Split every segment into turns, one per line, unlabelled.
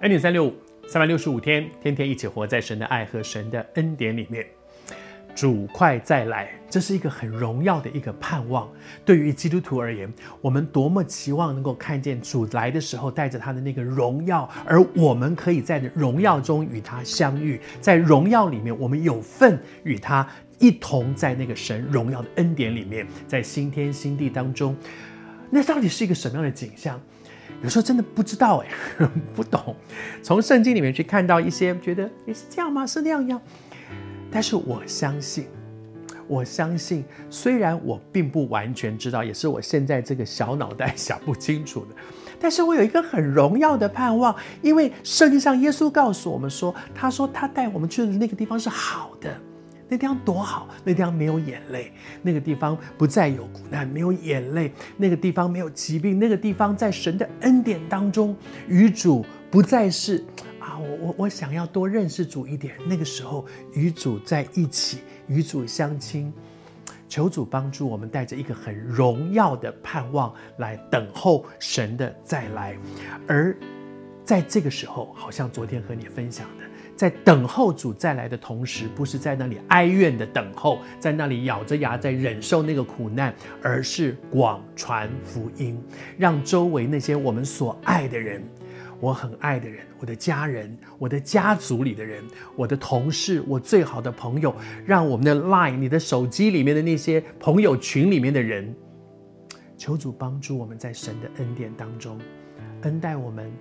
恩典三六五，三百六十五天，天天一起活在神的爱和神的恩典里面。主快再来，这是一个很荣耀的一个盼望。对于基督徒而言，我们多么期望能够看见主来的时候带着他的那个荣耀，而我们可以在荣耀中与他相遇，在荣耀里面，我们有份与他一同在那个神荣耀的恩典里面，在新天新地当中。那到底是一个什么样的景象？有时候真的不知道哎，不懂。从圣经里面去看到一些，觉得也是这样吗？是那样样？但是我相信，我相信，虽然我并不完全知道，也是我现在这个小脑袋想不清楚的，但是我有一个很荣耀的盼望，因为圣经上耶稣告诉我们说，他说他带我们去的那个地方是好的，那地方多好，那地方没有眼泪，那个地方不再有苦难，没有眼泪，那个地方没有疾病，那个地方在神的恩典当中，与主不再是。啊，我我我想要多认识主一点。那个时候与主在一起，与主相亲，求主帮助我们，带着一个很荣耀的盼望来等候神的再来。而在这个时候，好像昨天和你分享的，在等候主再来的同时，不是在那里哀怨的等候，在那里咬着牙在忍受那个苦难，而是广传福音，让周围那些我们所爱的人。我很爱的人，我的家人，我的家族里的人，我的同事，我最好的朋友，让我们的 Line，你的手机里面的那些朋友群里面的人，求主帮助我们在神的恩典当中恩待我们。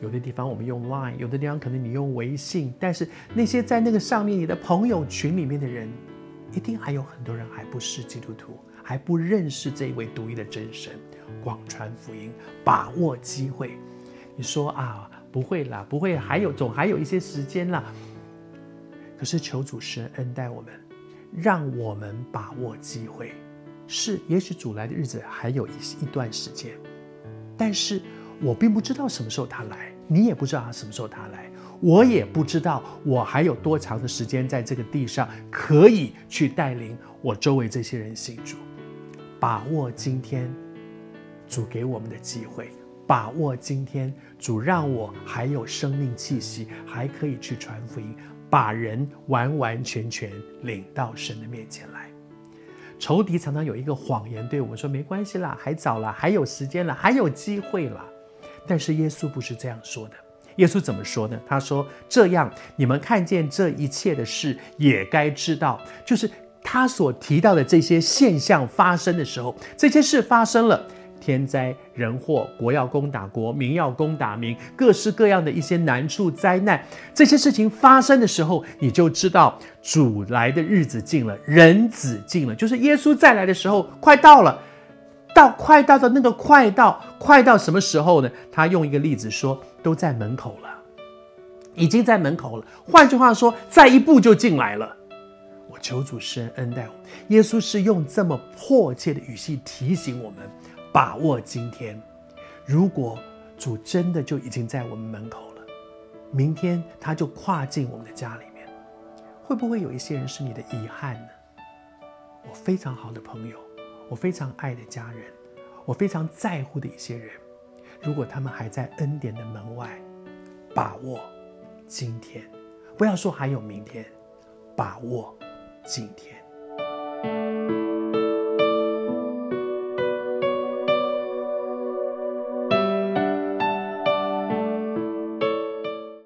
有的地方我们用 Line，有的地方可能你用微信，但是那些在那个上面你的朋友群里面的人，一定还有很多人还不是基督徒，还不认识这一位独一的真神。广传福音，把握机会。你说啊，不会啦，不会，还有总还有一些时间啦。可是求主施恩待我们，让我们把握机会。是，也许主来的日子还有一一段时间，但是我并不知道什么时候他来，你也不知道他什么时候他来，我也不知道我还有多长的时间在这个地上可以去带领我周围这些人信主。把握今天主给我们的机会。把握今天，主让我还有生命气息，还可以去传福音，把人完完全全领到神的面前来。仇敌常常有一个谎言对我们说：“没关系啦，还早啦，还有时间啦，还有机会啦。”但是耶稣不是这样说的。耶稣怎么说呢？他说：“这样，你们看见这一切的事，也该知道，就是他所提到的这些现象发生的时候，这些事发生了。”天灾人祸，国要攻打国，民要攻打民，各式各样的一些难处灾难，这些事情发生的时候，你就知道主来的日子近了，人子近了，就是耶稣再来的时候快到了，到快到的那个快到，快到什么时候呢？他用一个例子说，都在门口了，已经在门口了。换句话说，再一步就进来了。我求主施恩恩待我，耶稣是用这么迫切的语气提醒我们。把握今天，如果主真的就已经在我们门口了，明天他就跨进我们的家里面，会不会有一些人是你的遗憾呢？我非常好的朋友，我非常爱的家人，我非常在乎的一些人，如果他们还在恩典的门外，把握今天，不要说还有明天，把握今天。